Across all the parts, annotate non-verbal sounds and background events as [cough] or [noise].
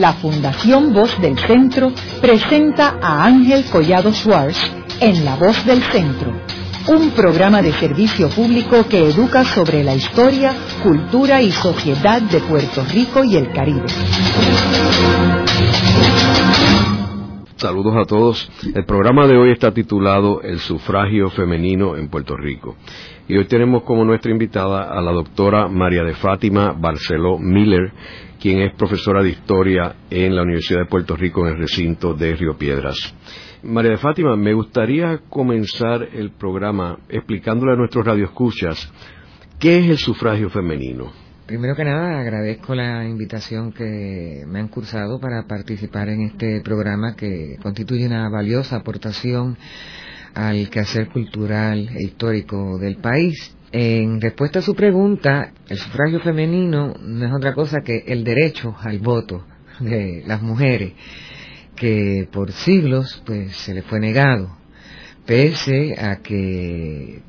la Fundación Voz del Centro presenta a Ángel Collado Schwartz en La Voz del Centro, un programa de servicio público que educa sobre la historia, cultura y sociedad de Puerto Rico y el Caribe. Saludos a todos. El programa de hoy está titulado El sufragio femenino en Puerto Rico. Y hoy tenemos como nuestra invitada a la doctora María de Fátima Barceló Miller, quien es profesora de historia en la Universidad de Puerto Rico en el recinto de Río Piedras. María de Fátima, me gustaría comenzar el programa explicándole a nuestros radioescuchas qué es el sufragio femenino. Primero que nada, agradezco la invitación que me han cursado para participar en este programa que constituye una valiosa aportación al quehacer cultural e histórico del país. En respuesta a su pregunta, el sufragio femenino no es otra cosa que el derecho al voto de las mujeres, que por siglos pues se le fue negado, pese a que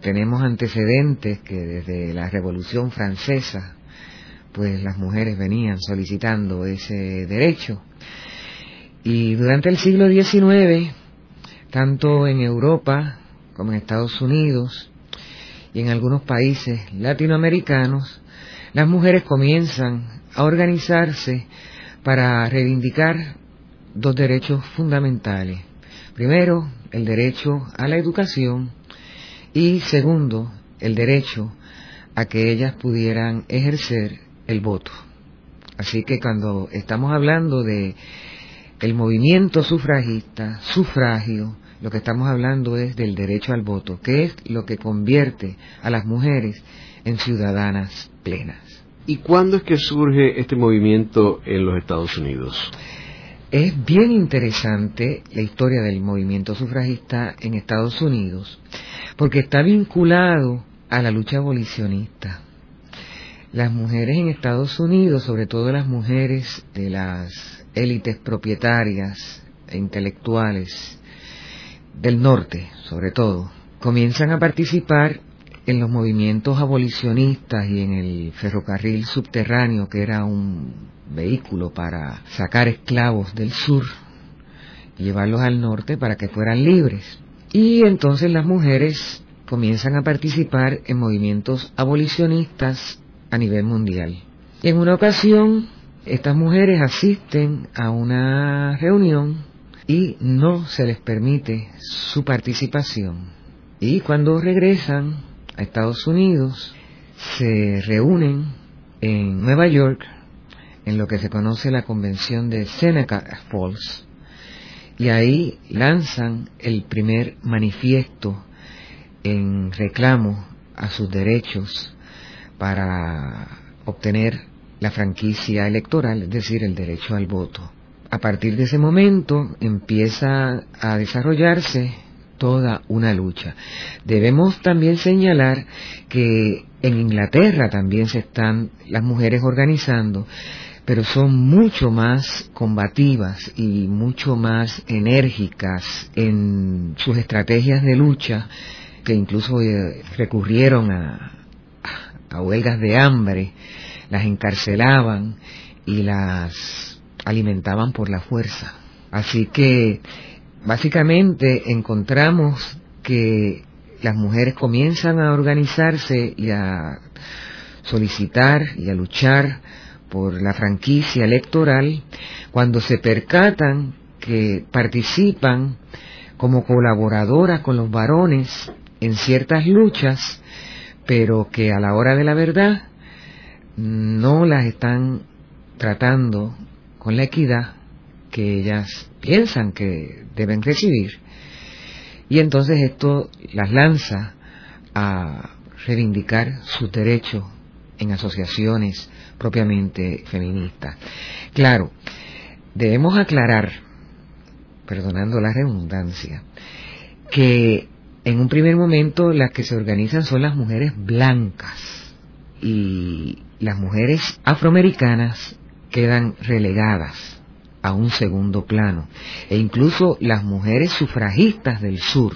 tenemos antecedentes que desde la Revolución Francesa, pues las mujeres venían solicitando ese derecho. Y durante el siglo XIX, tanto en Europa como en Estados Unidos y en algunos países latinoamericanos, las mujeres comienzan a organizarse para reivindicar dos derechos fundamentales. Primero, el derecho a la educación y segundo, el derecho a que ellas pudieran ejercer el voto. Así que cuando estamos hablando de el movimiento sufragista, sufragio, lo que estamos hablando es del derecho al voto, que es lo que convierte a las mujeres en ciudadanas plenas. ¿Y cuándo es que surge este movimiento en los Estados Unidos? Es bien interesante la historia del movimiento sufragista en Estados Unidos, porque está vinculado a la lucha abolicionista. Las mujeres en Estados Unidos, sobre todo las mujeres de las élites propietarias e intelectuales del norte, sobre todo, comienzan a participar en los movimientos abolicionistas y en el ferrocarril subterráneo, que era un vehículo para sacar esclavos del sur y llevarlos al norte para que fueran libres. Y entonces las mujeres comienzan a participar en movimientos abolicionistas a nivel mundial. En una ocasión, estas mujeres asisten a una reunión y no se les permite su participación. Y cuando regresan a Estados Unidos, se reúnen en Nueva York en lo que se conoce la convención de Seneca Falls y ahí lanzan el primer manifiesto en reclamo a sus derechos para obtener la franquicia electoral, es decir, el derecho al voto. A partir de ese momento empieza a desarrollarse toda una lucha. Debemos también señalar que en Inglaterra también se están las mujeres organizando pero son mucho más combativas y mucho más enérgicas en sus estrategias de lucha, que incluso eh, recurrieron a, a huelgas de hambre, las encarcelaban y las alimentaban por la fuerza. Así que básicamente encontramos que las mujeres comienzan a organizarse y a solicitar y a luchar por la franquicia electoral cuando se percatan que participan como colaboradoras con los varones en ciertas luchas, pero que a la hora de la verdad no las están tratando con la equidad que ellas piensan que deben recibir. Y entonces esto las lanza a reivindicar sus derechos en asociaciones propiamente feministas. Claro, debemos aclarar, perdonando la redundancia, que en un primer momento las que se organizan son las mujeres blancas y las mujeres afroamericanas quedan relegadas a un segundo plano e incluso las mujeres sufragistas del sur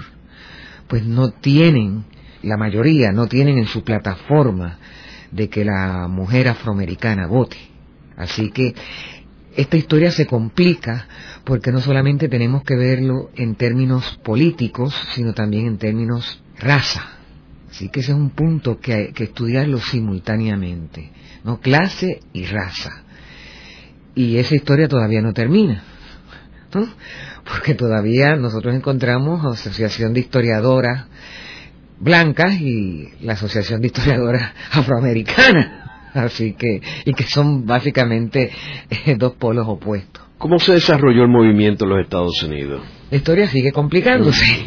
pues no tienen la mayoría no tienen en su plataforma de que la mujer afroamericana vote. Así que esta historia se complica porque no solamente tenemos que verlo en términos políticos, sino también en términos raza. Así que ese es un punto que hay que estudiarlo simultáneamente, ¿no? Clase y raza. Y esa historia todavía no termina, ¿no? Porque todavía nosotros encontramos Asociación de Historiadoras Blancas y la Asociación de Historiadoras [laughs] Afroamericanas. Así que, y que son básicamente eh, dos polos opuestos. ¿Cómo se desarrolló el movimiento en los Estados Unidos? La historia sigue complicándose.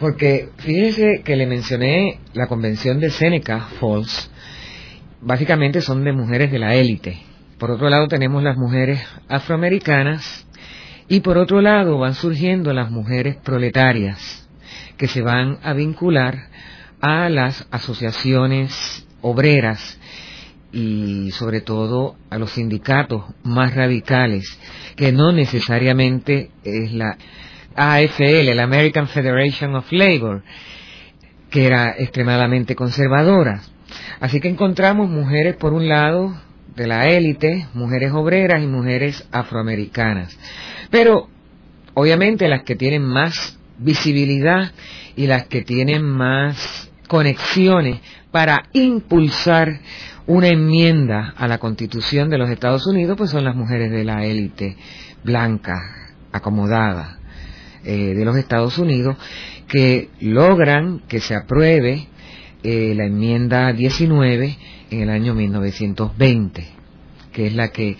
Porque fíjese que le mencioné la convención de Seneca Falls, básicamente son de mujeres de la élite. Por otro lado tenemos las mujeres afroamericanas y por otro lado van surgiendo las mujeres proletarias que se van a vincular a las asociaciones obreras y sobre todo a los sindicatos más radicales, que no necesariamente es la AFL, la American Federation of Labor, que era extremadamente conservadora. Así que encontramos mujeres, por un lado, de la élite, mujeres obreras y mujeres afroamericanas. Pero, obviamente, las que tienen más visibilidad y las que tienen más conexiones para impulsar una enmienda a la constitución de los Estados Unidos, pues son las mujeres de la élite blanca, acomodada eh, de los Estados Unidos, que logran que se apruebe eh, la enmienda 19 en el año 1920, que es la que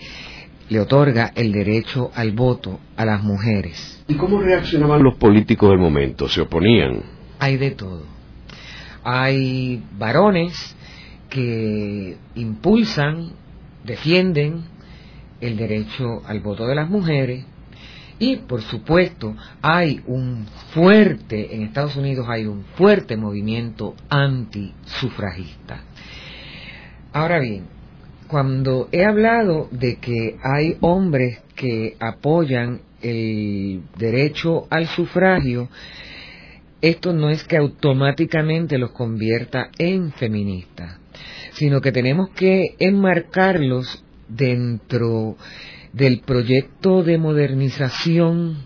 le otorga el derecho al voto a las mujeres. ¿Y cómo reaccionaban los políticos del momento? ¿Se oponían? Hay de todo. Hay varones que impulsan, defienden el derecho al voto de las mujeres y por supuesto hay un fuerte, en Estados Unidos hay un fuerte movimiento antisufragista. Ahora bien, cuando he hablado de que hay hombres que apoyan el derecho al sufragio, esto no es que automáticamente los convierta en feministas sino que tenemos que enmarcarlos dentro del proyecto de modernización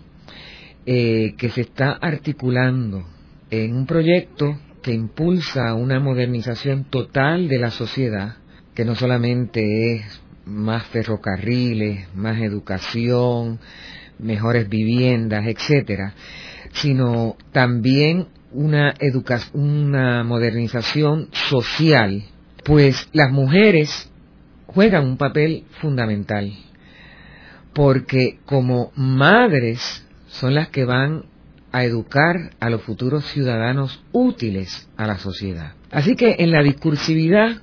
eh, que se está articulando en un proyecto que impulsa una modernización total de la sociedad, que no solamente es más ferrocarriles, más educación, mejores viviendas, etcétera, sino también una, una modernización social pues las mujeres juegan un papel fundamental, porque como madres son las que van a educar a los futuros ciudadanos útiles a la sociedad. Así que en la discursividad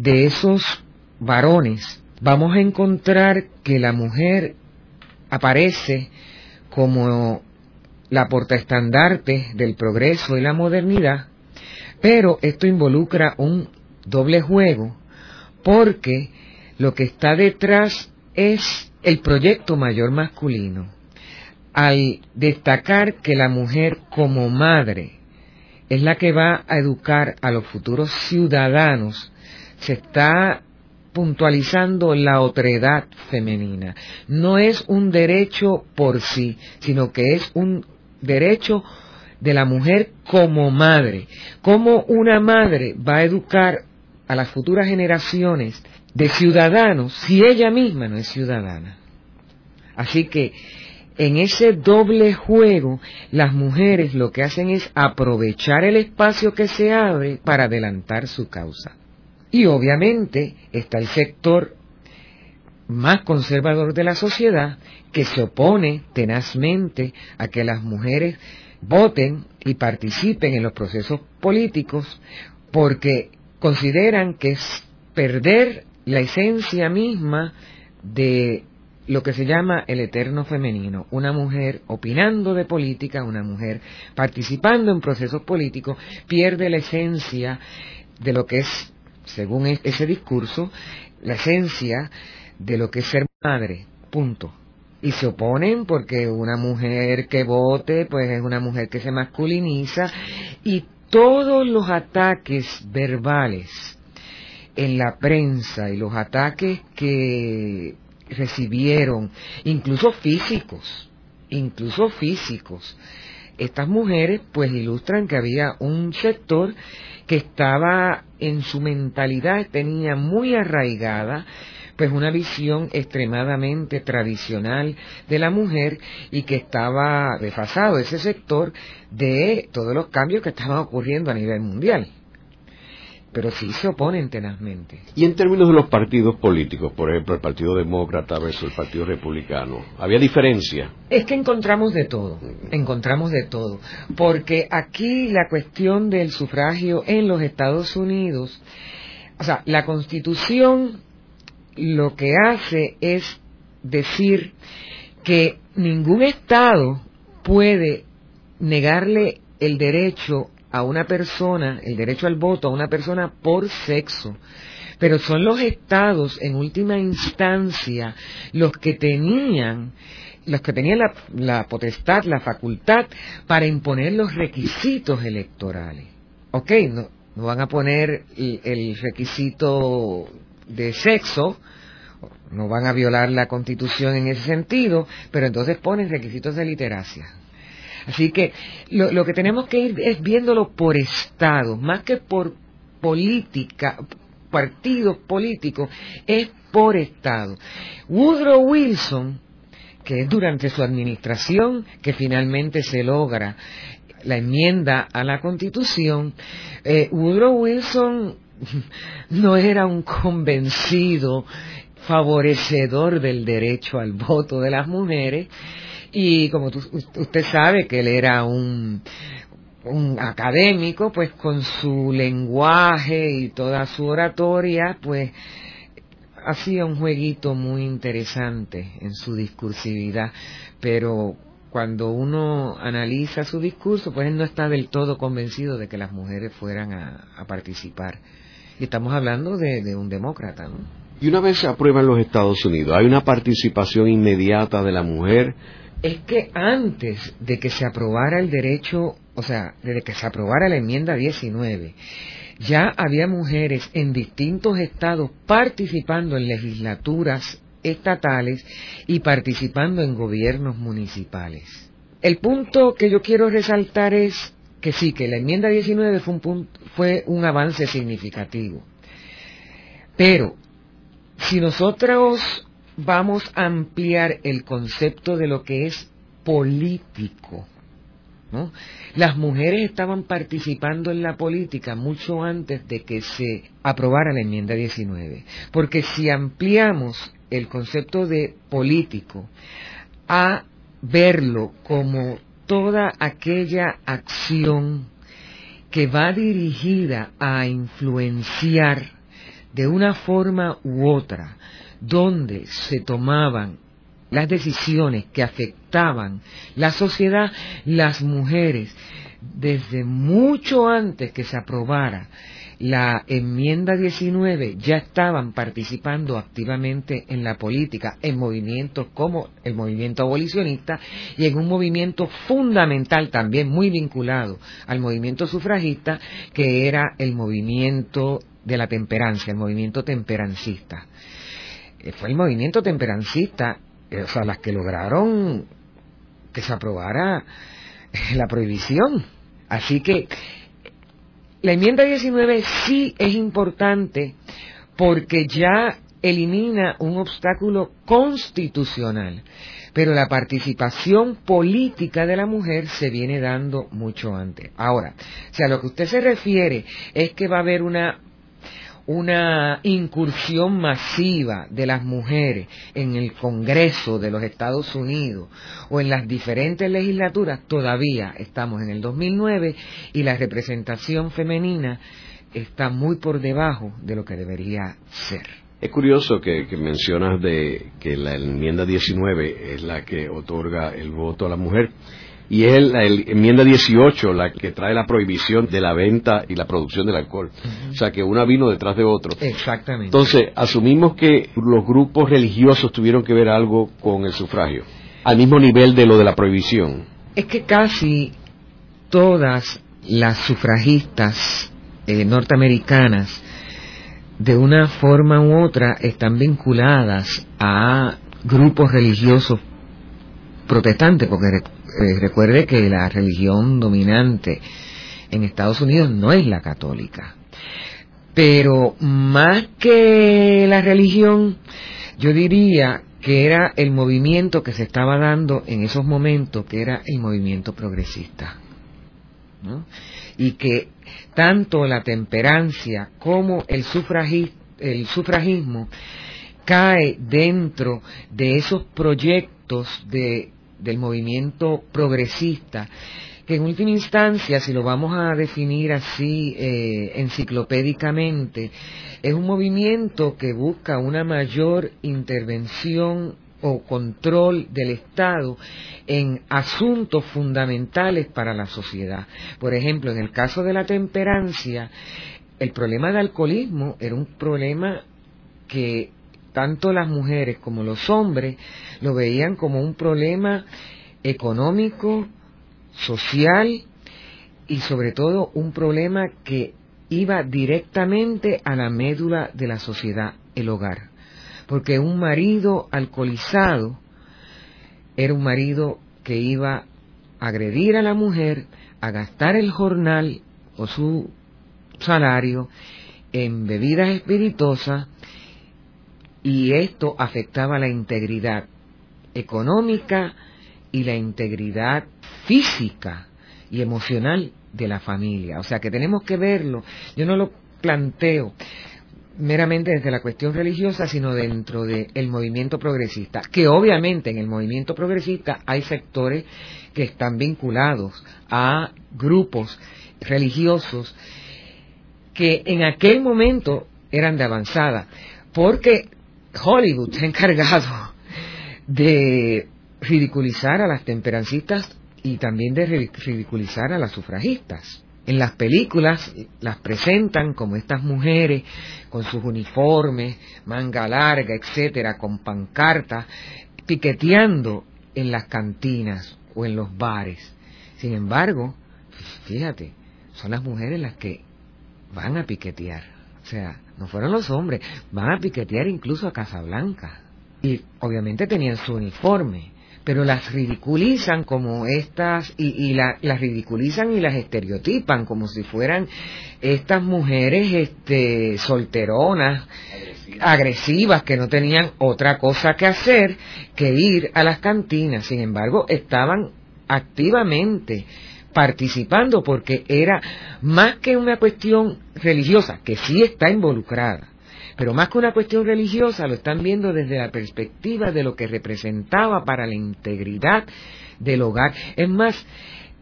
de esos varones vamos a encontrar que la mujer aparece como la portaestandarte del progreso y la modernidad, pero esto involucra un doble juego porque lo que está detrás es el proyecto mayor masculino. Al destacar que la mujer como madre es la que va a educar a los futuros ciudadanos, se está puntualizando la otredad femenina. No es un derecho por sí, sino que es un derecho de la mujer como madre. Como una madre va a educar a las futuras generaciones de ciudadanos si ella misma no es ciudadana. Así que en ese doble juego las mujeres lo que hacen es aprovechar el espacio que se abre para adelantar su causa. Y obviamente está el sector más conservador de la sociedad que se opone tenazmente a que las mujeres voten y participen en los procesos políticos porque consideran que es perder la esencia misma de lo que se llama el eterno femenino, una mujer opinando de política, una mujer participando en procesos políticos, pierde la esencia de lo que es, según e-, ese discurso, la esencia de lo que es ser madre, punto. Y se oponen porque una mujer que vote, pues es una mujer que se masculiniza y todos los ataques verbales en la prensa y los ataques que recibieron, incluso físicos, incluso físicos. Estas mujeres pues ilustran que había un sector que estaba en su mentalidad, tenía muy arraigada pues una visión extremadamente tradicional de la mujer y que estaba desfasado ese sector de todos los cambios que estaban ocurriendo a nivel mundial pero sí se oponen tenazmente. Y en términos de los partidos políticos, por ejemplo, el Partido Demócrata versus el Partido Republicano, ¿había diferencia? Es que encontramos de todo, encontramos de todo, porque aquí la cuestión del sufragio en los Estados Unidos, o sea, la Constitución lo que hace es decir que ningún Estado puede negarle el derecho a una persona, el derecho al voto a una persona por sexo. Pero son los estados, en última instancia, los que tenían los que tenían la, potestad, la facultad para imponer los requisitos electorales. Ok, no, no van a poner el requisito de sexo, no van a violar la constitución en ese sentido, pero entonces ponen requisitos de literacia. Así que lo, que tenemos que ir es viéndolo por Estado, más que por política, partidos políticos, es por Estado. Woodrow Wilson, que es durante su administración que finalmente se logra la enmienda a la Constitución, eh, Woodrow Wilson [laughs] no era un convencido favorecedor del derecho al voto de las mujeres, y como usted sabe que él era un, un académico, pues con su lenguaje y toda su oratoria, pues hacía un jueguito muy interesante en su discursividad, pero cuando uno analiza su discurso, pues él no está del todo convencido de que las mujeres fueran a, participar. Y estamos hablando de, de un demócrata, ¿no? Y una vez se aprueba en los Estados Unidos, ¿hay una participación inmediata de la mujer es que antes de que se aprobara el derecho, o sea, desde que se aprobara la enmienda 19, ya había mujeres en distintos estados participando en legislaturas estatales y participando en gobiernos municipales. El punto que yo quiero resaltar es que sí, que la enmienda 19 fue un, fue un avance significativo. Pero si nosotros vamos a ampliar el concepto de lo que es político. Las mujeres estaban participando en la política mucho antes de que se aprobara la enmienda 19, porque si ampliamos el concepto de político a verlo como toda aquella acción que va dirigida a influenciar de una forma u otra donde se tomaban las decisiones que afectaban la sociedad, las mujeres, desde mucho antes que se aprobara la enmienda 19, ya estaban participando activamente en la política, en movimientos como el movimiento abolicionista y en un movimiento fundamental también muy vinculado al movimiento sufragista, que era el movimiento de la temperancia, el movimiento temperancista. Eh, fue el movimiento temperancista, eh, o sea, las que lograron que se aprobara eh, la prohibición. Así que la enmienda 19 sí es importante porque ya elimina un obstáculo constitucional, pero la participación política de la mujer se viene dando mucho antes. Ahora, si a lo que usted se refiere es que va a haber una una incursión masiva de las mujeres en el Congreso de los Estados Unidos o en las diferentes legislaturas, todavía estamos en el 2009 y la representación femenina está muy por debajo de lo que debería ser. Es curioso que, mencionas de que la enmienda 19 es la que otorga el voto a la mujer y es la enmienda 18 la que trae la prohibición de la venta y la producción del alcohol. O sea que una vino detrás de otro. Exactamente. Entonces, asumimos que los grupos religiosos tuvieron que ver algo con el sufragio, al mismo nivel de lo de la prohibición. Es que casi todas las sufragistas eh, norteamericanas de una forma u otra están vinculadas a grupos religiosos protestantes, porque eh, recuerde que la religión dominante en Estados Unidos no es la católica. Pero más que la religión, yo diría que era el movimiento que se estaba dando en esos momentos, que era el movimiento progresista. Y que tanto la temperancia como el, el sufragismo cae dentro de esos proyectos de, del movimiento progresista que en última instancia, si lo vamos a definir así eh, enciclopédicamente, es un movimiento que busca una mayor intervención o control del Estado en asuntos fundamentales para la sociedad. Por ejemplo, en el caso de la temperancia, el problema de alcoholismo era un problema que tanto las mujeres como los hombres lo veían como un problema económico, social y sobre todo un problema que iba directamente a la médula de la sociedad, el hogar. Porque un marido alcoholizado era un marido que iba a agredir a la mujer, a gastar el jornal o su salario en bebidas espirituosas y esto afectaba la integridad económica y la integridad física y emocional de la familia. O sea que tenemos que verlo. Yo no lo planteo meramente desde la cuestión religiosa, sino dentro del movimiento progresista, que obviamente en el movimiento progresista hay sectores que están vinculados a grupos religiosos que en aquel momento eran de avanzada, porque Hollywood se ha encargado de ridiculizar a las temperancistas y también de ridiculizar a las sufragistas. En las películas las presentan como estas mujeres con sus uniformes, manga larga, etcétera, con pancartas, piqueteando en las cantinas o en los bares. Sin embargo, fíjate, son las mujeres las que van a piquetear. Sea, no fueron los hombres, van a piquetear incluso a Casablanca. Y obviamente tenían su uniforme, pero las ridiculizan como estas y, las ridiculizan y las estereotipan como si fueran estas mujeres este, solteronas, agresivas, que no tenían otra cosa que hacer que ir a las cantinas. Sin embargo, estaban activamente participando porque era más que una cuestión religiosa, que sí está involucrada, pero más que una cuestión religiosa, lo están viendo desde la perspectiva de lo que representaba para la integridad del hogar. Es más,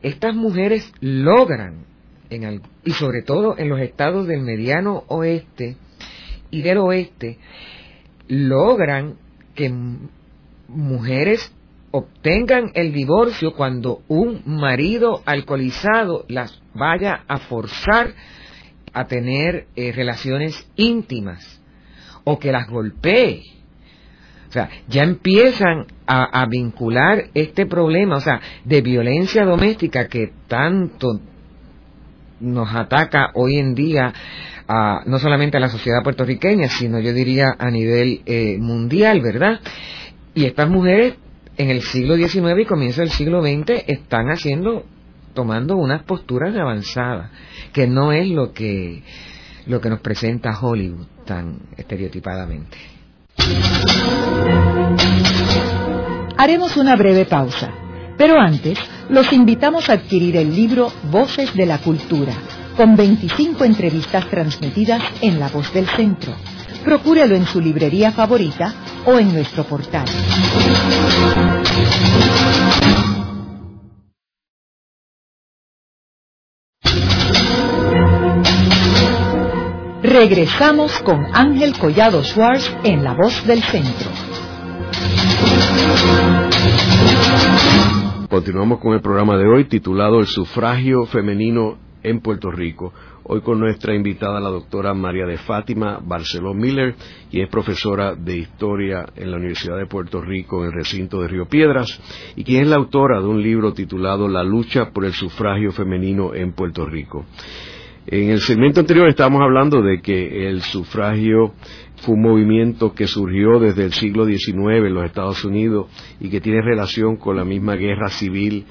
estas mujeres logran, y sobre todo en los estados del mediano oeste y del oeste, logran que mujeres obtengan el divorcio cuando un marido alcoholizado las vaya a forzar a tener eh, relaciones íntimas o que las golpee. O sea, ya empiezan a, vincular este problema, o sea, de violencia doméstica que tanto nos ataca hoy en día a, no solamente a la sociedad puertorriqueña, sino yo diría a nivel eh, mundial, ¿verdad? Y estas mujeres en el siglo XIX y comienzo del siglo XX están haciendo, tomando unas posturas avanzadas, que no es lo que lo que nos presenta Hollywood tan estereotipadamente. Haremos una breve pausa, pero antes los invitamos a adquirir el libro Voces de la Cultura, con 25 entrevistas transmitidas en La Voz del Centro. Procúrelo en su librería favorita o en nuestro portal. Regresamos con Ángel Collado Schwartz en La Voz del Centro. Continuamos con el programa de hoy titulado El sufragio femenino en Puerto Rico. Hoy con nuestra invitada la doctora María de Fátima Barceló Miller, y es profesora de Historia en la Universidad de Puerto Rico en el recinto de Río Piedras, y quien es la autora de un libro titulado La lucha por el sufragio femenino en Puerto Rico. En el segmento anterior estábamos hablando de que el sufragio fue un movimiento que surgió desde el siglo XIX en los Estados Unidos y que tiene relación con la misma guerra civil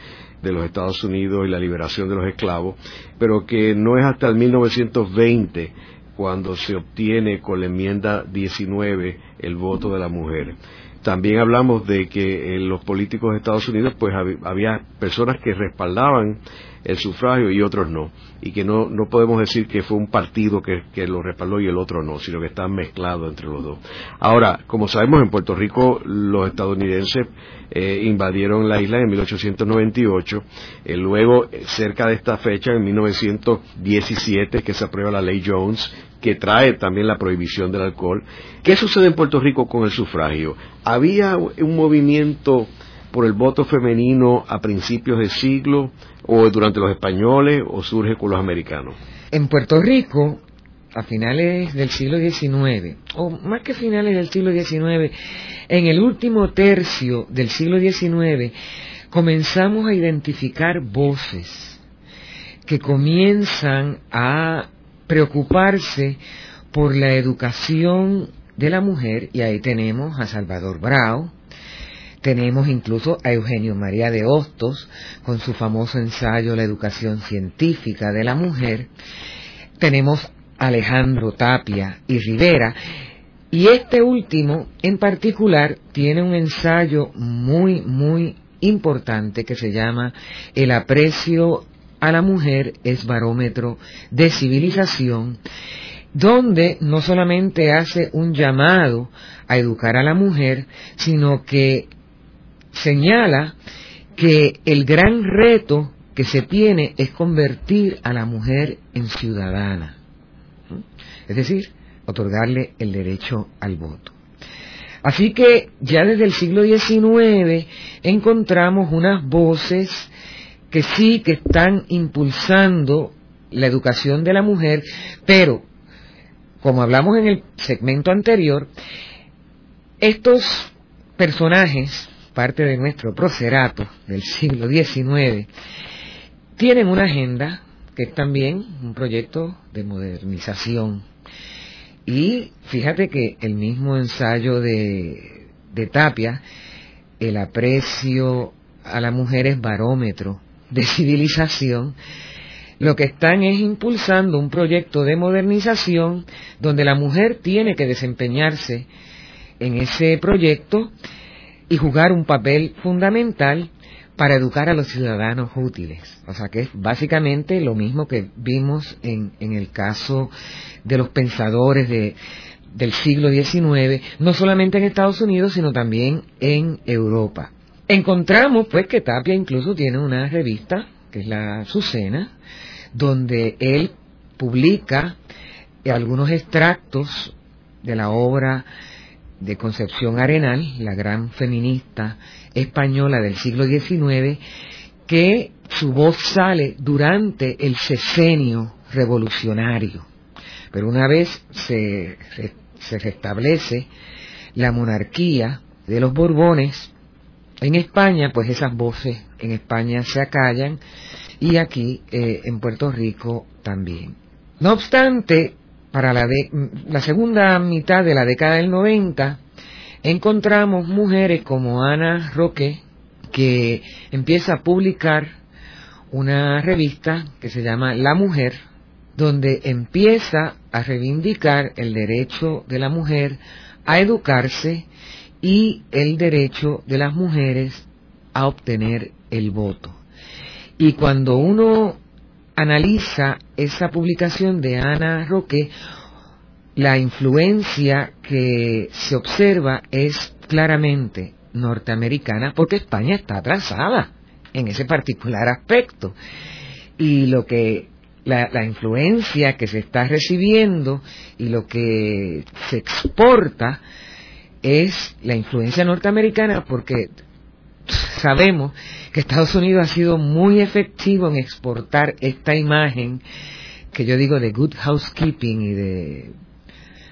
de los Estados Unidos y la liberación de los esclavos, pero que no es hasta el 1920 cuando se obtiene con la enmienda 19 el voto de la mujer. También hablamos de que en los políticos de Estados Unidos pues había personas que respaldaban el sufragio y otros no. Y que no, no podemos decir que fue un partido que, lo respaldó y el otro no, sino que están mezclados entre los dos. Ahora, como sabemos, en Puerto Rico los estadounidenses eh, invadieron la isla en 1898. Eh, luego, cerca de esta fecha, en 1917, que se aprueba la ley Jones, que trae también la prohibición del alcohol. ¿Qué sucede en Puerto Rico con el sufragio? ¿Había un movimiento por el voto femenino a principios del siglo o durante los españoles o surge con los americanos? En Puerto Rico, a finales del siglo XIX, o más que finales del siglo XIX, en el último tercio del siglo XIX, comenzamos a identificar voces que comienzan a preocuparse por la educación de la mujer, y ahí tenemos a Salvador Brau, tenemos incluso a Eugenio María de Hostos con su famoso ensayo La educación científica de la mujer. Tenemos a Alejandro Tapia y Rivera. Y este último en particular tiene un ensayo muy, muy importante que se llama El aprecio a la mujer es barómetro de civilización, donde no solamente hace un llamado a educar a la mujer, sino que señala que el gran reto que se tiene es convertir a la mujer en ciudadana, es decir, otorgarle el derecho al voto. Así que ya desde el siglo XIX encontramos unas voces que sí que están impulsando la educación de la mujer, pero como hablamos en el segmento anterior, estos personajes parte de nuestro procerato del siglo XIX, tienen una agenda que es también un proyecto de modernización. Y fíjate que el mismo ensayo de, de Tapia, el aprecio a la mujer es barómetro de [laughs] civilización, lo que están es impulsando un proyecto de modernización donde la mujer tiene que desempeñarse en ese proyecto y jugar un papel fundamental para educar a los ciudadanos útiles. O sea que es básicamente lo mismo que vimos en, en el caso de los pensadores de, del siglo XIX, no solamente en Estados Unidos, sino también en Europa. Encontramos pues que Tapia incluso tiene una revista, que es la Sucena, donde él publica algunos extractos de la obra de Concepción Arenal, la gran feminista española del siglo XIX, que su voz sale durante el sesenio revolucionario. Pero una vez se, se restablece la monarquía de los Borbones en España, pues esas voces en España se acallan y aquí eh, en Puerto Rico también. No obstante, para la, la segunda mitad de la década del 90, encontramos mujeres como Ana Roque, que empieza a publicar una revista que se llama La Mujer, donde empieza a reivindicar el derecho de la mujer a educarse y el derecho de las mujeres a obtener el voto. Y cuando uno analiza esa publicación de Ana Roque, la influencia que se observa es claramente norteamericana porque España está atrasada en ese particular aspecto. Y lo que la, influencia que se está recibiendo y lo que se exporta es la influencia norteamericana porque sabemos que Estados Unidos ha sido muy efectivo en exportar esta imagen que yo digo de good housekeeping y de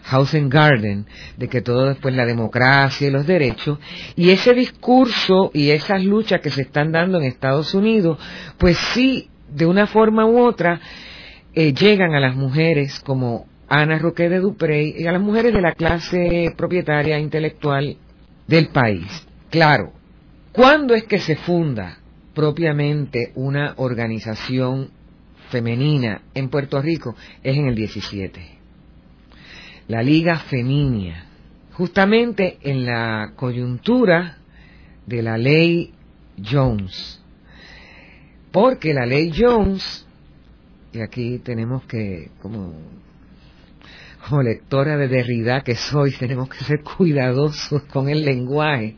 house and garden, de que todo después la democracia y los derechos, y ese discurso y esas luchas que se están dando en Estados Unidos, pues sí, de una forma u otra, eh, llegan a las mujeres como Ana Roque de Duprey y a las mujeres de la clase propietaria intelectual del país. Claro, ¿cuándo es que se funda propiamente una organización femenina en Puerto Rico? Es en el 17. La Liga Feminia. Justamente en la coyuntura de la ley Jones. Porque la ley Jones, y aquí tenemos que, como, como lectora de Derrida que soy, [laughs] tenemos que ser cuidadosos con el lenguaje.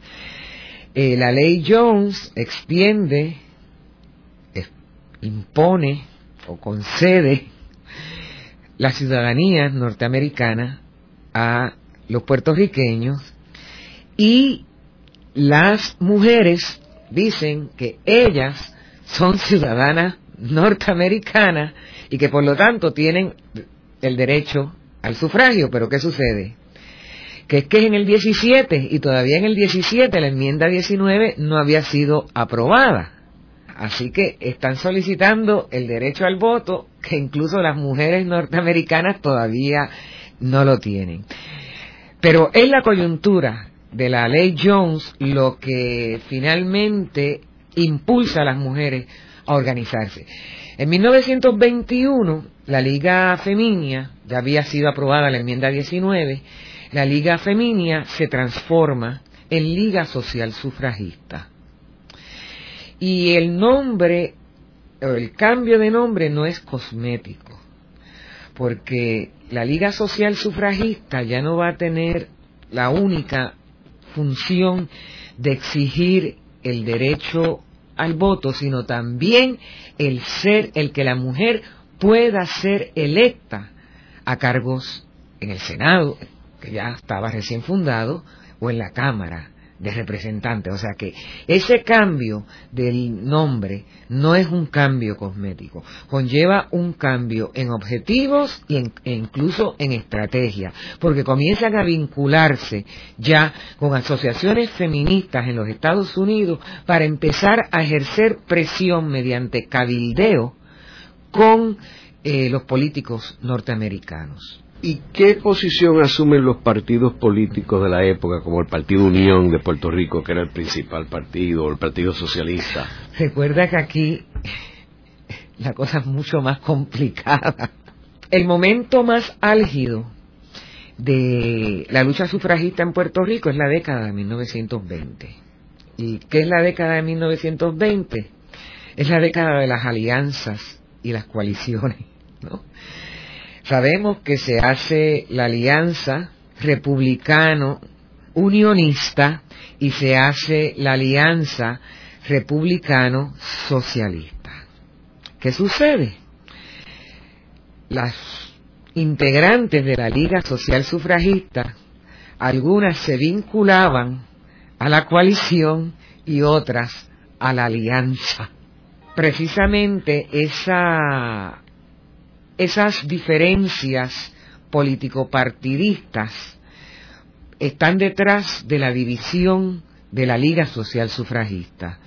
Eh, la ley Jones extiende, impone o concede la ciudadanía norteamericana a los puertorriqueños y las mujeres dicen que ellas son ciudadanas norteamericanas y que por lo tanto tienen el derecho al sufragio. Pero ¿qué sucede? Que es que en el 17 y todavía en el 17 la enmienda 19 no había sido aprobada. Así que están solicitando el derecho al voto que incluso las mujeres norteamericanas todavía no lo tienen. Pero es la coyuntura de la ley Jones lo que finalmente impulsa a las mujeres a organizarse. En 1921, la Liga Feminia, ya había sido aprobada la enmienda 19, la Liga Feminia se transforma en Liga Social Sufragista. Y el nombre, el cambio de nombre no es cosmético, porque la Liga Social Sufragista ya no va a tener la única función de exigir el derecho al voto, sino también el ser, el que la mujer pueda ser electa a cargos en el Senado, que ya estaba recién fundado, o en la Cámara de representantes. O sea que ese cambio del nombre no es un cambio cosmético, conlleva un cambio en objetivos y e incluso en estrategia, porque comienzan a vincularse ya con asociaciones feministas en los Estados Unidos para empezar a ejercer presión mediante cabildeo con eh, los políticos norteamericanos. ¿Y qué posición asumen los partidos políticos de la época, como el Partido Unión de Puerto Rico, que era el principal partido, o el Partido Socialista? Recuerda que aquí la cosa es mucho más complicada. El momento más álgido de la lucha sufragista en Puerto Rico es la década de 1920. ¿Y qué es la década de 1920? Es la década de las alianzas y las coaliciones, ¿no? Sabemos que se hace la alianza republicano-unionista y se hace la alianza republicano-socialista. ¿Qué sucede? Las integrantes de la Liga Social Sufragista, algunas se vinculaban a la coalición y otras a la alianza. Precisamente esa esas diferencias político-partidistas están detrás de la división de la Liga Social Sufragista.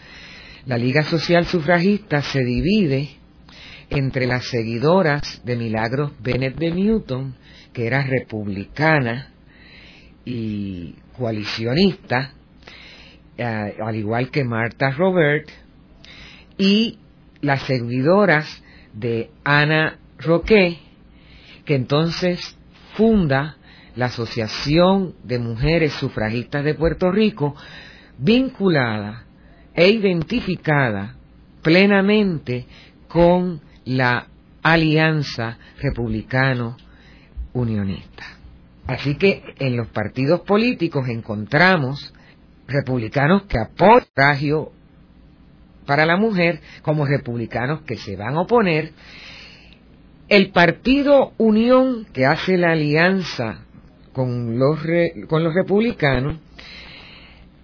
La Liga Social Sufragista se divide entre las seguidoras de Milagros Bennett de Newton, que era republicana y coalicionista, eh, al igual que Martha Robert, y las seguidoras de Ana Roque, que entonces funda la Asociación de Mujeres Sufragistas de Puerto Rico, vinculada e identificada plenamente con la Alianza Republicano-Unionista. Así que en los partidos políticos encontramos republicanos que apoyan el para la mujer como republicanos que se van a oponer el partido Unión, que hace la alianza con los, con los republicanos,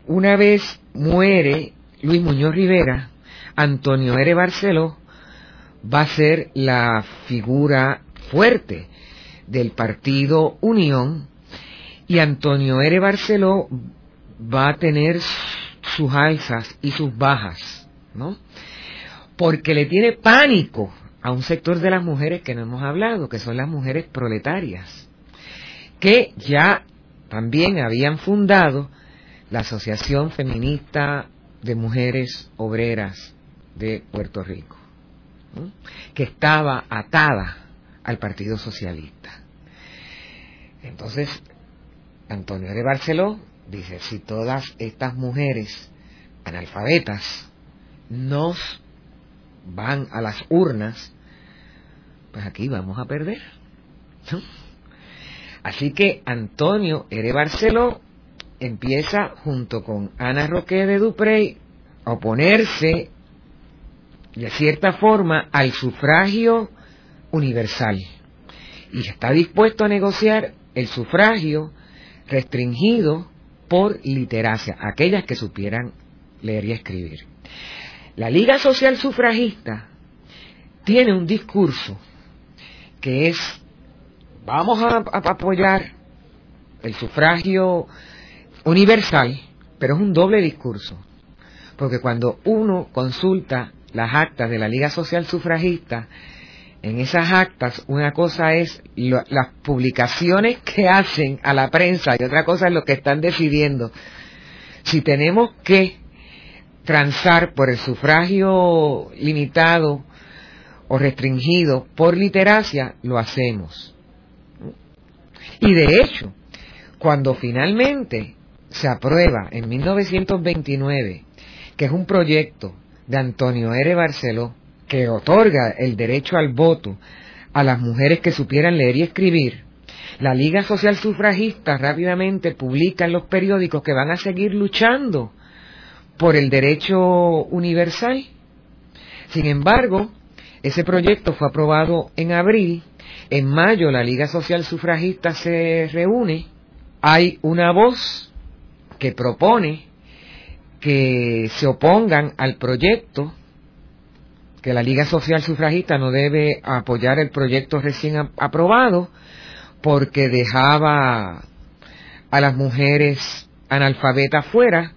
una vez muere Luis Muñoz Rivera, Antonio R. Barceló va a ser la figura fuerte del partido Unión y Antonio R. Barceló va a tener sus alzas y sus bajas, ¿no? Porque le tiene pánico a un sector de las mujeres que no hemos hablado, que son las mujeres proletarias, que ya también habían fundado la Asociación Feminista de Mujeres Obreras de Puerto Rico, que estaba atada al Partido Socialista. Entonces, Antonio de Barceló dice, si todas estas mujeres analfabetas nos van a las urnas, pues aquí vamos a perder. Así que Antonio R. Barceló empieza junto con Ana Roque de Duprey a oponerse de cierta forma al sufragio universal y está dispuesto a negociar el sufragio restringido por literacia, aquellas que supieran leer y escribir. La Liga Social Sufragista tiene un discurso que es, vamos a, apoyar el sufragio universal, pero es un doble discurso, porque cuando uno consulta las actas de la Liga Social Sufragista, en esas actas una cosa es las publicaciones que hacen a la prensa y otra cosa es lo que están decidiendo. Si tenemos que transar por el sufragio limitado o restringido por literacia, lo hacemos. Y de hecho, cuando finalmente se aprueba en 1929, que es un proyecto de Antonio R. Barceló, que otorga el derecho al voto a las mujeres que supieran leer y escribir, la Liga Social Sufragista rápidamente publica en los periódicos que van a seguir luchando por el derecho universal. Sin embargo, ese proyecto fue aprobado en abril. En mayo la Liga Social Sufragista se reúne. Hay una voz que propone que se opongan al proyecto, que la Liga Social Sufragista no debe apoyar el proyecto recién aprobado porque dejaba a las mujeres analfabetas fuera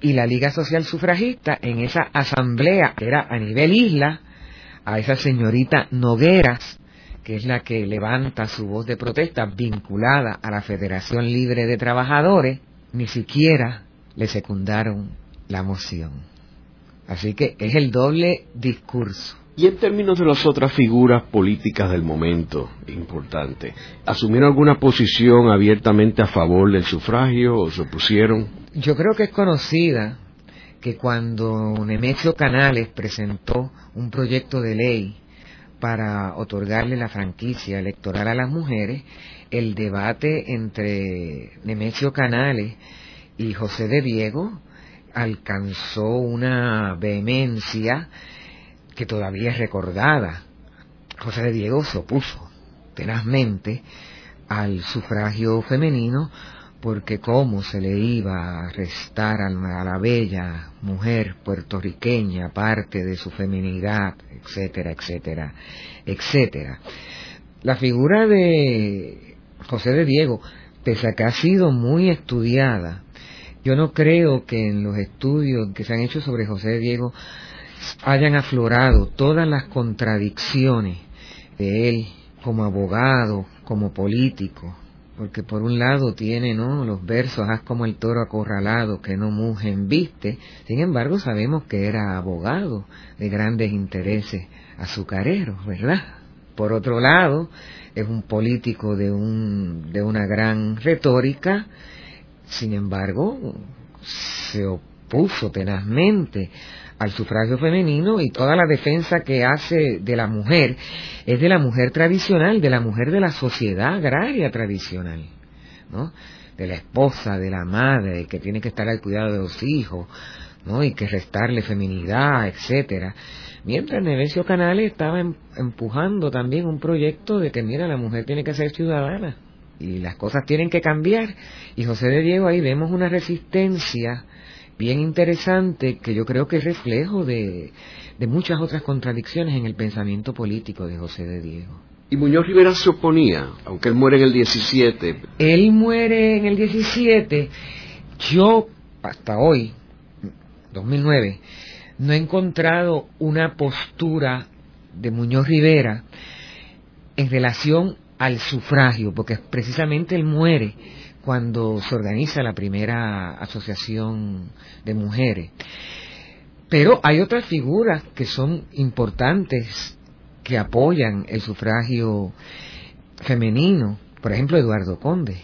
y la Liga Social Sufragista en esa asamblea, era a nivel isla, a esa señorita Nogueras, que es la que levanta su voz de protesta vinculada a la Federación Libre de Trabajadores, ni siquiera le secundaron la moción. Así que es el doble discurso. Y en términos de las otras figuras políticas del momento, importante, ¿asumieron alguna posición abiertamente a favor del sufragio o se opusieron? Yo creo que es conocida que cuando Nemesio Canales presentó un proyecto de ley para otorgarle la franquicia electoral a las mujeres, el debate entre Nemesio Canales y José de Diego alcanzó una vehemencia que todavía es recordada. José de Diego se opuso tenazmente al sufragio femenino porque cómo se le iba a restar a la bella mujer puertorriqueña parte de su feminidad, etcétera, etcétera, etcétera. La figura de José de Diego, pese a que ha sido muy estudiada, yo no creo que en los estudios que se han hecho sobre José de Diego hayan aflorado todas las contradicciones de él como abogado, como político, porque por un lado tiene no los versos haz como el toro acorralado que no mugen viste sin embargo sabemos que era abogado de grandes intereses azucareros verdad por otro lado es un político de un de una gran retórica. Sin embargo se opuso tenazmente al sufragio femenino y toda la defensa que hace de la mujer es de la mujer tradicional, de la mujer de la sociedad agraria tradicional, ¿no? De la esposa, de la madre, que tiene que estar al cuidado de los hijos, ¿no? Y que restarle feminidad, etcétera. Mientras Nevesio Canales estaba em, empujando también un proyecto de que, mira, la mujer tiene que ser ciudadana y las cosas tienen que cambiar. Y José de Diego ahí vemos una resistencia bien interesante que yo creo que es reflejo de, de muchas otras contradicciones en el pensamiento político de José de Diego. Y Muñoz Rivera se oponía, aunque él muere en el 17. Él muere en el 17. Yo, hasta hoy, 2009, no he encontrado una postura de Muñoz Rivera en relación al sufragio, porque precisamente él muere cuando se organiza la primera asociación de mujeres. Pero hay otras figuras que son importantes que apoyan el sufragio femenino, por ejemplo Eduardo Conde.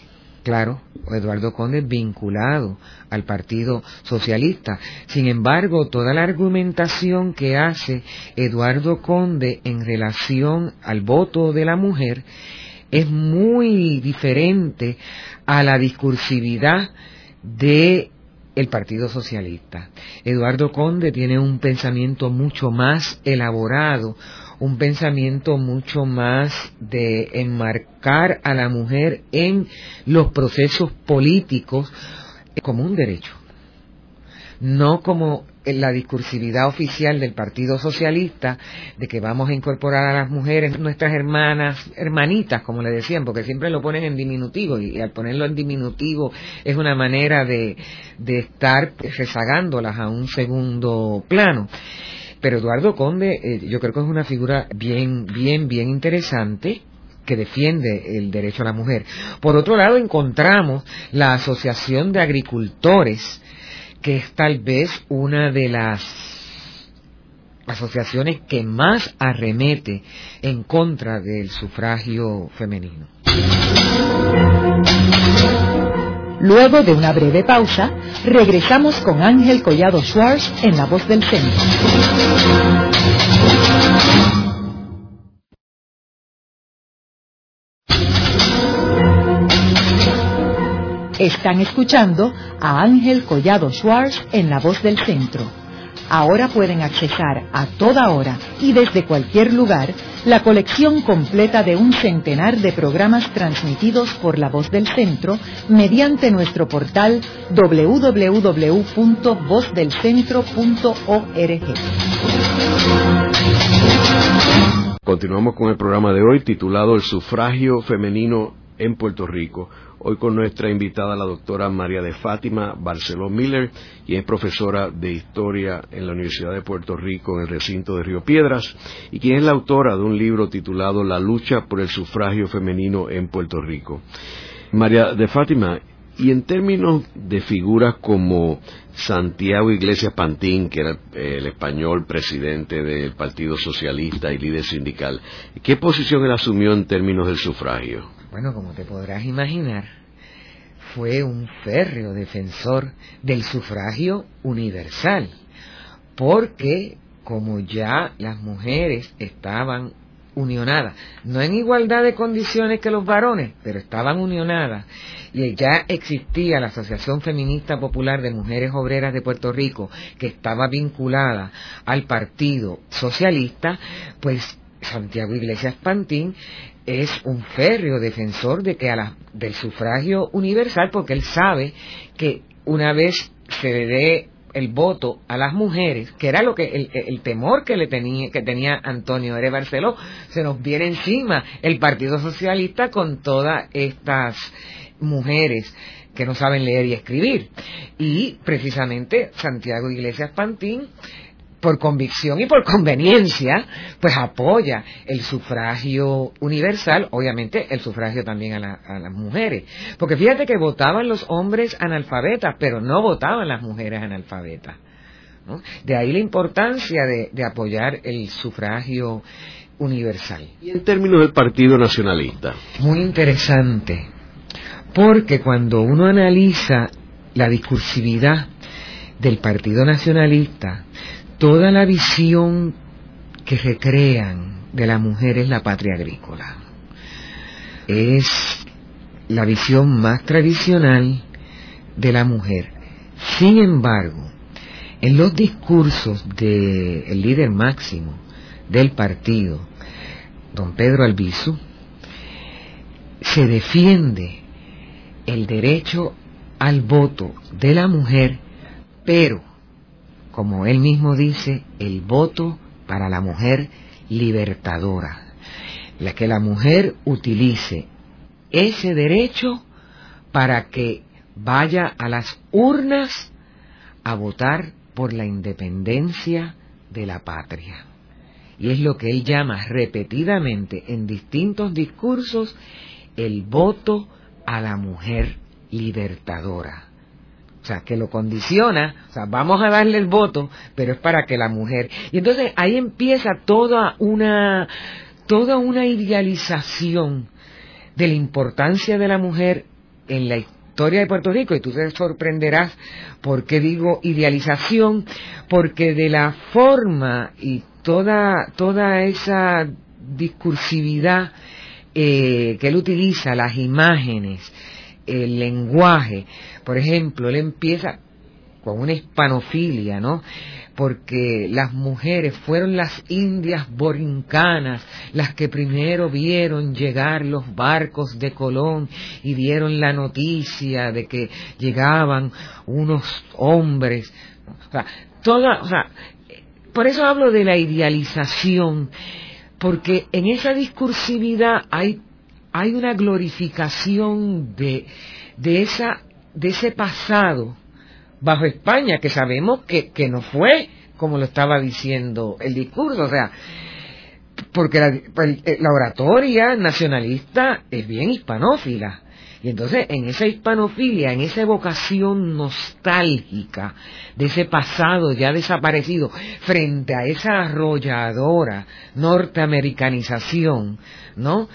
Claro, Eduardo Conde vinculado al Partido Socialista. Sin embargo, toda la argumentación que hace Eduardo Conde en relación al voto de la mujer es muy diferente a la discursividad de el Partido Socialista. Eduardo Conde tiene un pensamiento mucho más elaborado, un pensamiento mucho más de enmarcar a la mujer en los procesos políticos como un derecho, no como la discursividad oficial del Partido Socialista de que vamos a incorporar a las mujeres, nuestras hermanas, hermanitas, como le decían, porque siempre lo ponen en diminutivo y, al ponerlo en diminutivo es una manera de, de estar rezagándolas a un segundo plano. Pero Eduardo Conde, eh, yo creo que es una figura bien, bien, bien interesante que defiende el derecho a la mujer. Por otro lado, encontramos la Asociación de Agricultores, que es tal vez una de las asociaciones que más arremete en contra del sufragio femenino. Luego de una breve pausa, regresamos con Ángel Collado Schwartz en La Voz del Centro. Están escuchando a Ángel Collado Schwartz en La Voz del Centro. Ahora pueden accesar a toda hora y desde cualquier lugar la colección completa de un centenar de programas transmitidos por la voz del centro mediante nuestro portal www.vozdelcentro.org. Continuamos con el programa de hoy titulado El sufragio femenino en Puerto Rico Hoy con nuestra invitada la doctora María de Fátima Barceló Miller, quien es profesora de Historia en la Universidad de Puerto Rico en el recinto de Río Piedras y quien es la autora de un libro titulado La lucha por el sufragio femenino en Puerto Rico. María de Fátima, y en términos de figuras como Santiago Iglesias Pantín, que era el español presidente del Partido Socialista y líder sindical, ¿qué posición él asumió en términos del sufragio? Bueno, como te podrás imaginar, fue un férreo defensor del sufragio universal, porque como ya las mujeres estaban unionadas, no en igualdad de condiciones que los varones, pero estaban unionadas, y ya existía la Asociación Feminista Popular de Mujeres Obreras de Puerto Rico, que estaba vinculada al Partido Socialista, pues Santiago Iglesias Pantín es un férreo defensor de que a la, del sufragio universal porque él sabe que una vez se le dé el voto a las mujeres, que era lo que el, temor que le tenía que tenía Antonio R. Barceló, se nos viene encima el Partido Socialista con todas estas mujeres que no saben leer y escribir. Y precisamente Santiago Iglesias Pantín por convicción y por conveniencia, pues apoya el sufragio universal, obviamente el sufragio también a, las mujeres. Porque fíjate que votaban los hombres analfabetas, pero no votaban las mujeres analfabetas. De ahí la importancia de, de apoyar el sufragio universal. Y en términos del Partido Nacionalista. Muy interesante, porque cuando uno analiza la discursividad del Partido Nacionalista, toda la visión que recrean de la mujer es la patria agrícola. Es la visión más tradicional de la mujer. Sin embargo, en los discursos del líder máximo del partido, don Pedro Albizu, se defiende el derecho al voto de la mujer, pero como él mismo dice, el voto para la mujer libertadora. La que la mujer utilice ese derecho para que vaya a las urnas a votar por la independencia de la patria. y es lo que él llama repetidamente en distintos discursos el voto a la mujer libertadora. O sea, que lo condiciona, o sea, vamos a darle el voto, pero es para que la mujer. Y entonces ahí empieza toda una, toda una idealización de la importancia de la mujer en la historia de Puerto Rico, y tú te sorprenderás por qué digo idealización, porque de la forma y toda, toda esa discursividad eh, que él utiliza, las imágenes, el lenguaje, por ejemplo, él empieza con una hispanofilia, ¿no? Porque las mujeres fueron las indias borincanas las que primero vieron llegar los barcos de Colón y dieron la noticia de que llegaban unos hombres. O sea, toda, o sea, por eso hablo de la idealización, porque en esa discursividad hay, hay una glorificación de, de, esa, de ese pasado bajo España, que sabemos que, que no fue como lo estaba diciendo el discurso, o sea, porque la, la oratoria nacionalista es bien hispanófila. Y entonces en esa hispanofilia, en esa evocación nostálgica de ese pasado ya desaparecido, frente a esa arrolladora norteamericanización, ¿no?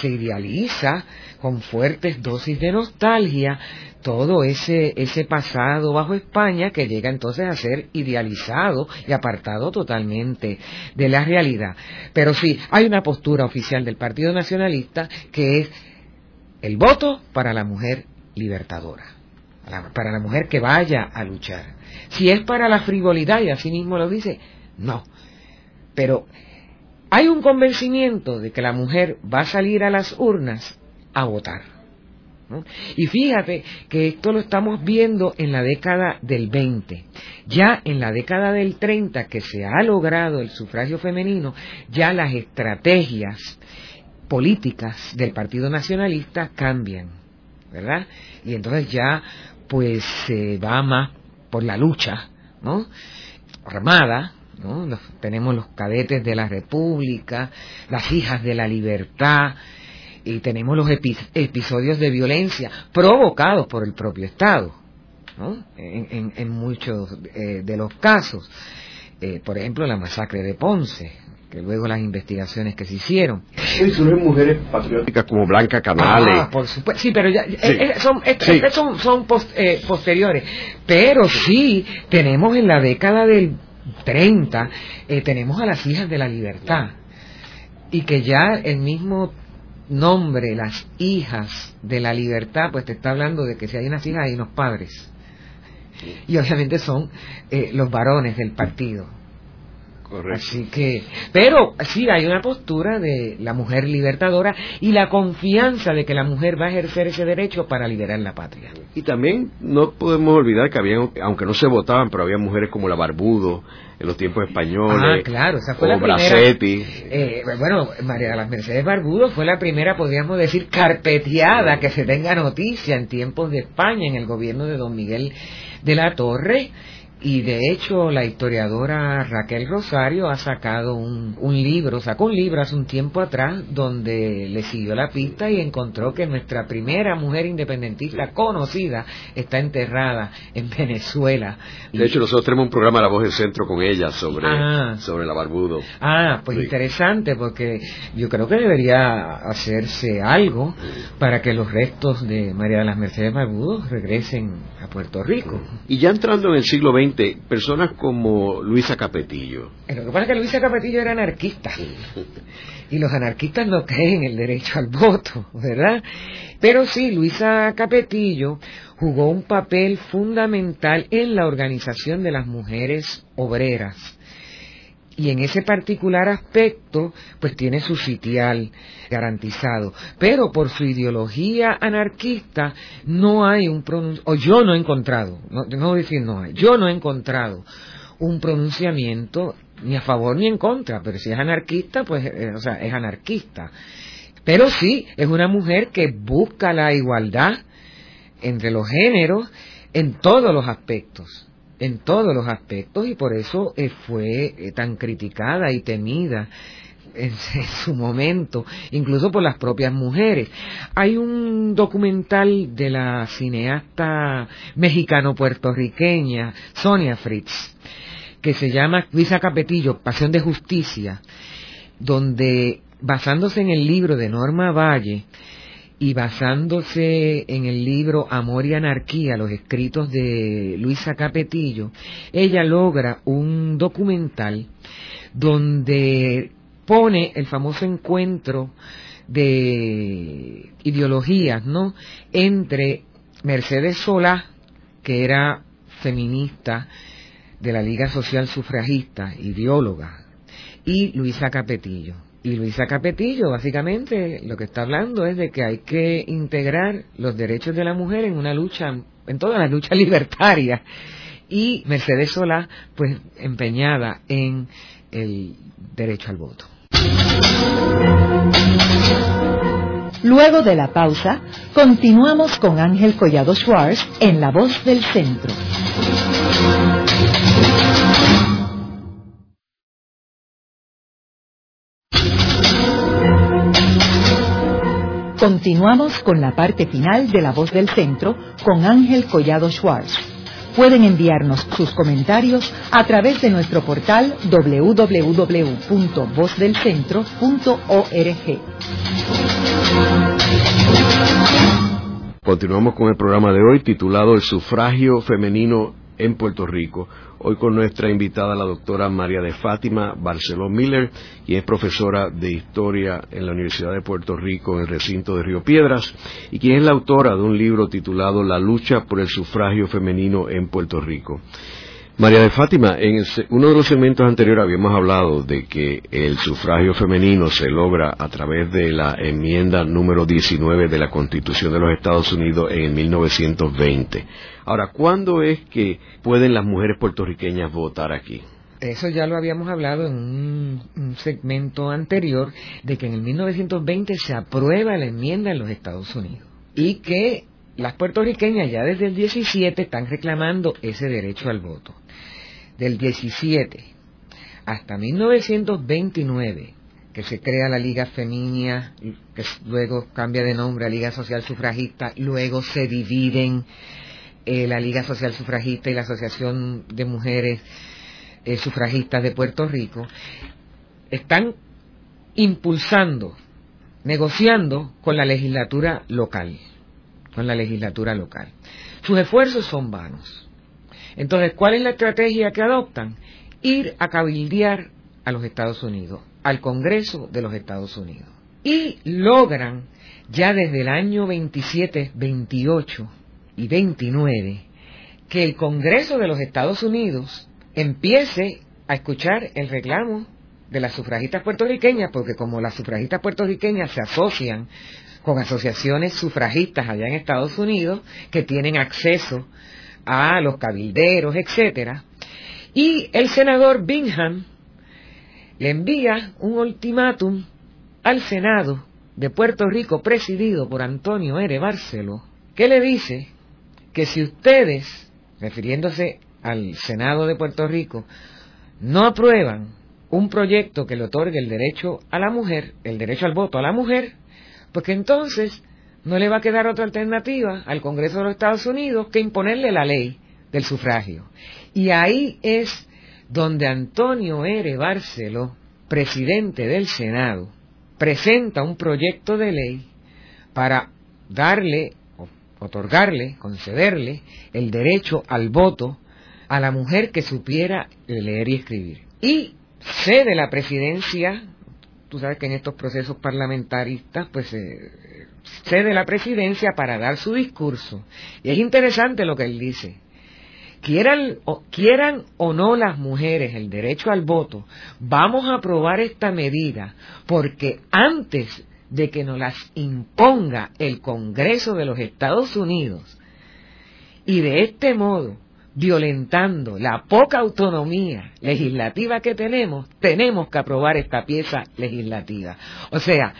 Se idealiza con fuertes dosis de nostalgia todo ese, ese pasado bajo España que llega entonces a ser idealizado y apartado totalmente de la realidad. Pero sí, hay una postura oficial del Partido Nacionalista que es el voto para la mujer libertadora, para la mujer que vaya a luchar. Si es para la frivolidad, y así mismo lo dice, no. Pero hay un convencimiento de que la mujer va a salir a las urnas a votar. Y fíjate que esto lo estamos viendo en la década del 20. Ya en la década del 30 que se ha logrado el sufragio femenino, ya las estrategias políticas del Partido Nacionalista cambian, ¿verdad? Y entonces ya pues se va más por la lucha, ¿no? Armada, ¿no? tenemos los cadetes de la República, las hijas de la libertad, y tenemos los episodios de violencia provocados por el propio Estado, ¿no? en, muchos eh, de los casos. Eh, por ejemplo, la masacre de Ponce, que luego las investigaciones que se hicieron. Y surgen mujeres patrióticas como Blanca Canales. Ah, por supuesto. Sí, pero ya, eh, son, son, son posteriores. Pero sí, tenemos en la década del 30, tenemos a las hijas de la libertad. Y que ya el mismo nombre las hijas de la libertad, pues te está hablando de que si hay unas hijas hay unos padres. Y obviamente son eh, los varones del partido. Correcto. Así que, pero sí hay una postura de la mujer libertadora y la confianza de que la mujer va a ejercer ese derecho para liberar la patria. Y también no podemos olvidar que había, aunque no se votaban, pero había mujeres como la Barbudo en los tiempos españoles. Ah, claro, esa fue la primera. Eh, bueno, María de las Mercedes Barbudo fue la primera, podríamos decir, carpeteada que se tenga noticia en tiempos de España, en el gobierno de don Miguel de la Torre y de hecho la historiadora Raquel Rosario ha sacado un, libro, sacó un libro hace un tiempo atrás donde le siguió la pista y encontró que nuestra primera mujer independentista conocida está enterrada en Venezuela. De hecho nosotros tenemos un programa La Voz del Centro con ella sobre, ah. sobre la Barbudo. Ah, pues interesante porque yo creo que debería hacerse algo para que los restos de María de las Mercedes Barbudo regresen a Puerto Rico. Y ya entrando en el siglo XX personas como Luisa Capetillo. Lo que pasa es que Luisa Capetillo era anarquista. [laughs] y los anarquistas no creen en el derecho al voto, ¿verdad? Pero sí, Luisa Capetillo jugó un papel fundamental en la organización de las mujeres obreras y en ese particular aspecto pues tiene su sitial garantizado. Pero por su ideología anarquista no hay un o yo no he encontrado no, no decir no hay yo no he encontrado un pronunciamiento ni a favor ni en contra pero si es anarquista pues eh, o sea es anarquista. Pero sí es una mujer que busca la igualdad entre los géneros en todos los aspectos en todos los aspectos y por eso eh, fue eh, tan criticada y temida [laughs] en, su momento, incluso por las propias mujeres. Hay un documental de la cineasta mexicano-puertorriqueña Sonia Fritz, que se llama Luisa Capetillo, Pasión de Justicia, donde, basándose en el libro de Norma Valle, y basándose en el libro Amor y Anarquía, los escritos de Luisa Capetillo, ella logra un documental donde pone el famoso encuentro de ideologías, ¿no? Entre Mercedes Solá, que era feminista de la Liga Social Sufragista, ideóloga, y Luisa Capetillo. Y Luisa Capetillo, básicamente, lo que está hablando es de que hay que integrar los derechos de la mujer en una lucha, en toda la lucha [laughs] libertaria. Y Mercedes Solá, pues, empeñada en el derecho al voto. Luego de la pausa, continuamos con Ángel Collado Schwartz en La Voz del Centro. Continuamos con la parte final de La Voz del Centro con Ángel Collado Schwartz pueden enviarnos sus comentarios a través de nuestro portal www.vozdelcentro.org. Continuamos con el programa de hoy titulado El sufragio femenino en Puerto Rico. Hoy con nuestra invitada la doctora María de Fátima Barceló Miller, quien es profesora de Historia en la Universidad de Puerto Rico en el recinto de Río Piedras y quien es la autora de un libro titulado La lucha por el sufragio femenino en Puerto Rico. María de Fátima, en uno de los segmentos anteriores habíamos hablado de que el sufragio femenino se logra a través de la enmienda número 19 de la Constitución de los Estados Unidos en 1920. Ahora, ¿cuándo es que pueden las mujeres puertorriqueñas votar aquí? Eso ya lo habíamos hablado en un, segmento anterior, de que en el 1920 se aprueba la enmienda en los Estados Unidos y que las puertorriqueñas ya desde el 17 están reclamando ese derecho al voto. Del 17 hasta 1929, que se crea la Liga Feminia, que luego cambia de nombre a Liga Social Sufragista, luego se dividen eh, la Liga Social Sufragista y la Asociación de Mujeres eh, Sufragistas de Puerto Rico, están impulsando, negociando con la legislatura local, con la legislatura local. Sus esfuerzos son vanos entonces, ¿cuál es la estrategia que adoptan? Ir a cabildear a los Estados Unidos, al Congreso de los Estados Unidos. Y logran, ya desde el año 27, 28 y 29, que el Congreso de los Estados Unidos empiece a escuchar el reclamo de las sufragistas puertorriqueñas, porque como las sufragistas puertorriqueñas se asocian con asociaciones sufragistas allá en Estados Unidos, que tienen acceso a los cabilderos, etcétera, y el senador Bingham le envía un ultimátum al Senado de Puerto Rico presidido por Antonio R. Barceló, que le dice que si ustedes, refiriéndose al Senado de Puerto Rico, no aprueban un proyecto que le otorgue el derecho a la mujer, el derecho al voto a la mujer, pues que entonces no le va a quedar otra alternativa al Congreso de los Estados Unidos que imponerle la ley del sufragio. Y ahí es donde Antonio R. Barceló, presidente del Senado, presenta un proyecto de ley para darle, otorgarle, concederle el derecho al voto a la mujer que supiera leer y escribir. Y cede la presidencia, tú sabes que en estos procesos parlamentaristas, pues eh, cede la presidencia para dar su discurso. Y es interesante lo que él dice. Quieran o, quieran o no las mujeres el derecho al voto, vamos a aprobar esta medida porque antes de que nos las imponga el Congreso de los Estados Unidos y de este modo violentando la poca autonomía legislativa que tenemos, tenemos que aprobar esta pieza legislativa. O sea,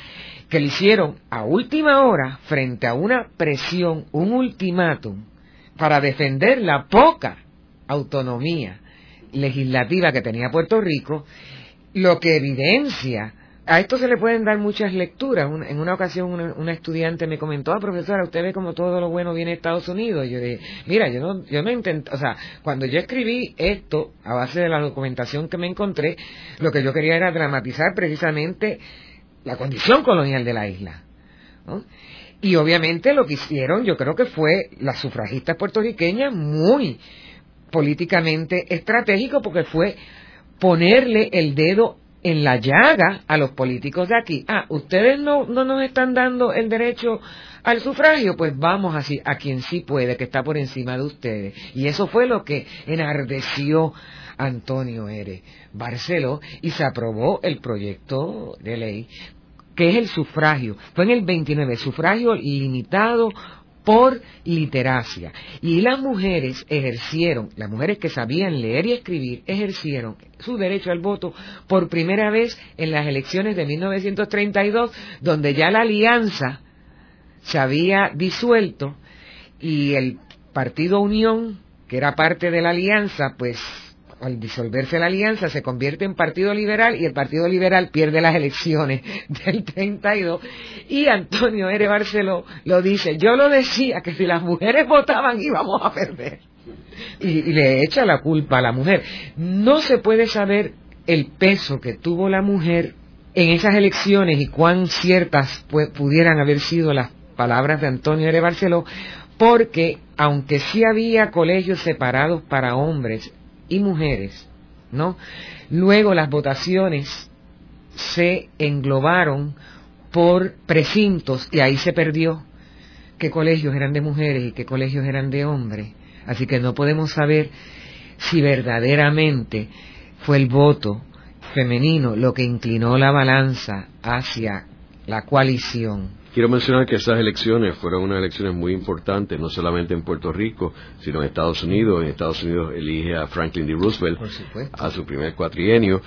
que le hicieron a última hora frente a una presión, un ultimátum, para defender la poca autonomía legislativa que tenía Puerto Rico, lo que evidencia a esto se le pueden dar muchas lecturas. en una ocasión una, estudiante me comentó, ah, profesora, usted ve como todo lo bueno viene de Estados Unidos. Y yo dije, mira, yo no, yo no intenté, o sea, cuando yo escribí esto, a base de la documentación que me encontré, lo que yo quería era dramatizar precisamente la condición colonial de la isla. Y obviamente lo que hicieron, yo creo que fue las sufragistas puertorriqueñas muy políticamente estratégico porque fue ponerle el dedo en la llaga a los políticos de aquí. Ah, ustedes no, no nos están dando el derecho al sufragio, pues vamos así a quien sí puede, que está por encima de ustedes. Y eso fue lo que enardeció Antonio R. Barceló y se aprobó el proyecto de ley que es el sufragio. Fue en el 29, sufragio limitado por literacia. Y las mujeres ejercieron, las mujeres que sabían leer y escribir, ejercieron su derecho al voto por primera vez en las elecciones de 1932, donde ya la alianza se había disuelto y el Partido Unión, que era parte de la alianza, pues al disolverse la alianza, se convierte en Partido Liberal y el Partido Liberal pierde las elecciones [laughs] del 32. Y Antonio R. Barceló lo dice, yo lo decía que si las mujeres votaban íbamos a perder. Y, le echa la culpa a la mujer. No se puede saber el peso que tuvo la mujer en esas elecciones y cuán ciertas pudieran haber sido las palabras de Antonio R. Barceló, porque aunque sí había colegios separados para hombres y mujeres, ¿no? Luego las votaciones se englobaron por precintos y ahí se perdió qué colegios eran de mujeres y qué colegios eran de hombres. Así que no podemos saber si verdaderamente fue el voto femenino lo que inclinó la balanza hacia la coalición Quiero mencionar que esas elecciones fueron unas elecciones muy importantes, no solamente en Puerto Rico, sino en Estados Unidos. En Estados Unidos elige a Franklin D. Roosevelt a su primer cuatrienio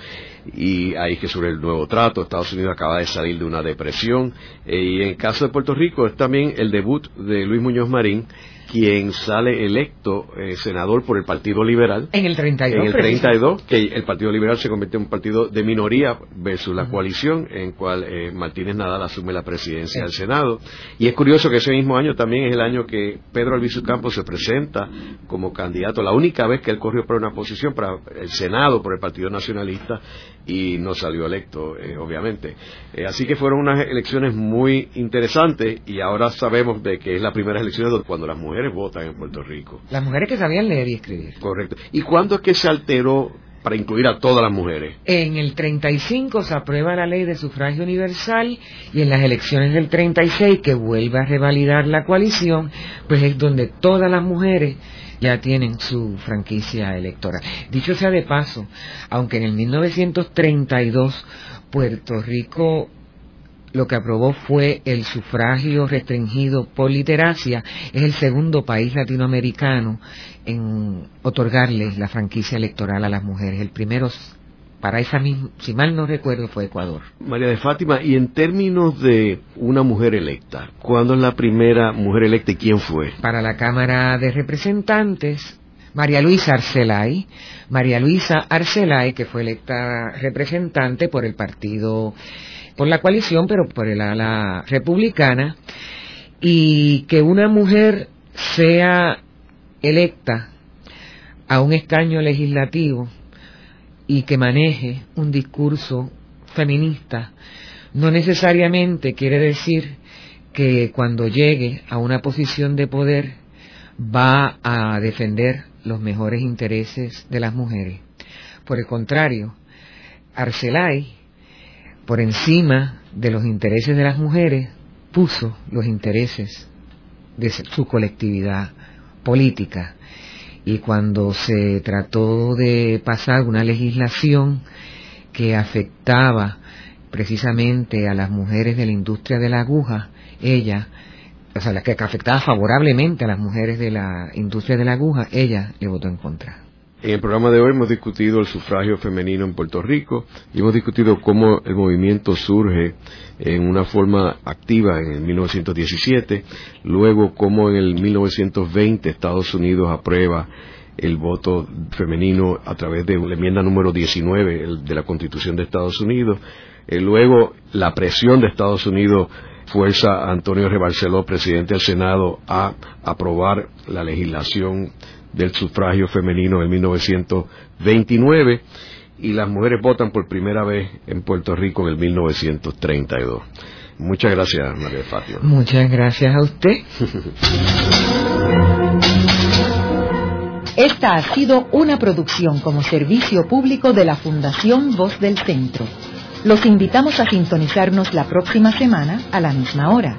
y ahí que sobre el nuevo trato. Estados Unidos acaba de salir de una depresión eh, y en el caso de Puerto Rico es también el debut de Luis Muñoz Marín quien sale electo eh, senador por el Partido Liberal. En el 32. En el 32, que el Partido Liberal se convirtió en un partido de minoría versus la coalición, en cual eh, Martínez Nadal asume la presidencia del Senado. Y es curioso que ese mismo año también es el año que Pedro Albizu Campos se presenta como candidato, la única vez que él corrió para una posición para el Senado por el Partido Nacionalista y no salió electo, eh, obviamente. así que fueron unas elecciones muy interesantes y ahora sabemos de que es la primera elección cuando las mujeres votan en Puerto Rico. Las mujeres que sabían leer y escribir. Correcto. ¿Y cuándo es que se alteró para incluir a todas las mujeres? En el 35 se aprueba la ley de sufragio universal y en las elecciones del 36 que vuelve a revalidar la coalición, pues es donde todas las mujeres ya tienen su franquicia electoral. Dicho sea de paso, aunque en el 1932 Puerto Rico lo que aprobó fue el sufragio restringido por literacia, es el segundo país latinoamericano en otorgarle la franquicia electoral a las mujeres. El primero, para esa misma, si mal no recuerdo, fue Ecuador. María de Fátima, y en términos de una mujer electa, ¿cuándo es la primera mujer electa y quién fue? Para la Cámara de Representantes, María Luisa Arcelay, María Luisa Arcelay, que fue electa representante por el Partido por la coalición, pero por el ala republicana, y que una mujer sea electa a un escaño legislativo y que maneje un discurso feminista, no necesariamente quiere decir que cuando llegue a una posición de poder va a defender los mejores intereses de las mujeres. Por el contrario, Arcelay por encima de los intereses de las mujeres, puso los intereses de su colectividad política. Y cuando se trató de pasar una legislación que afectaba precisamente a las mujeres de la industria de la aguja, ella, o sea, la que afectaba favorablemente a las mujeres de la industria de la aguja, ella le votó en contra. En el programa de hoy hemos discutido el sufragio femenino en Puerto Rico y hemos discutido cómo el movimiento surge en una forma activa en el 1917, luego cómo en el 1920 Estados Unidos aprueba el voto femenino a través de la enmienda número 19 de la Constitución de Estados Unidos. Eh, luego, la presión de Estados Unidos fuerza a Antonio Rebarceló, presidente del Senado, a aprobar la legislación del sufragio femenino en 1929 y las mujeres votan por primera vez en Puerto Rico en el 1932. Muchas gracias, María Fátima. Muchas gracias a usted. [laughs] Esta ha sido una producción como servicio público de la Fundación Voz del Centro. Los invitamos a sintonizarnos la próxima semana a la misma hora.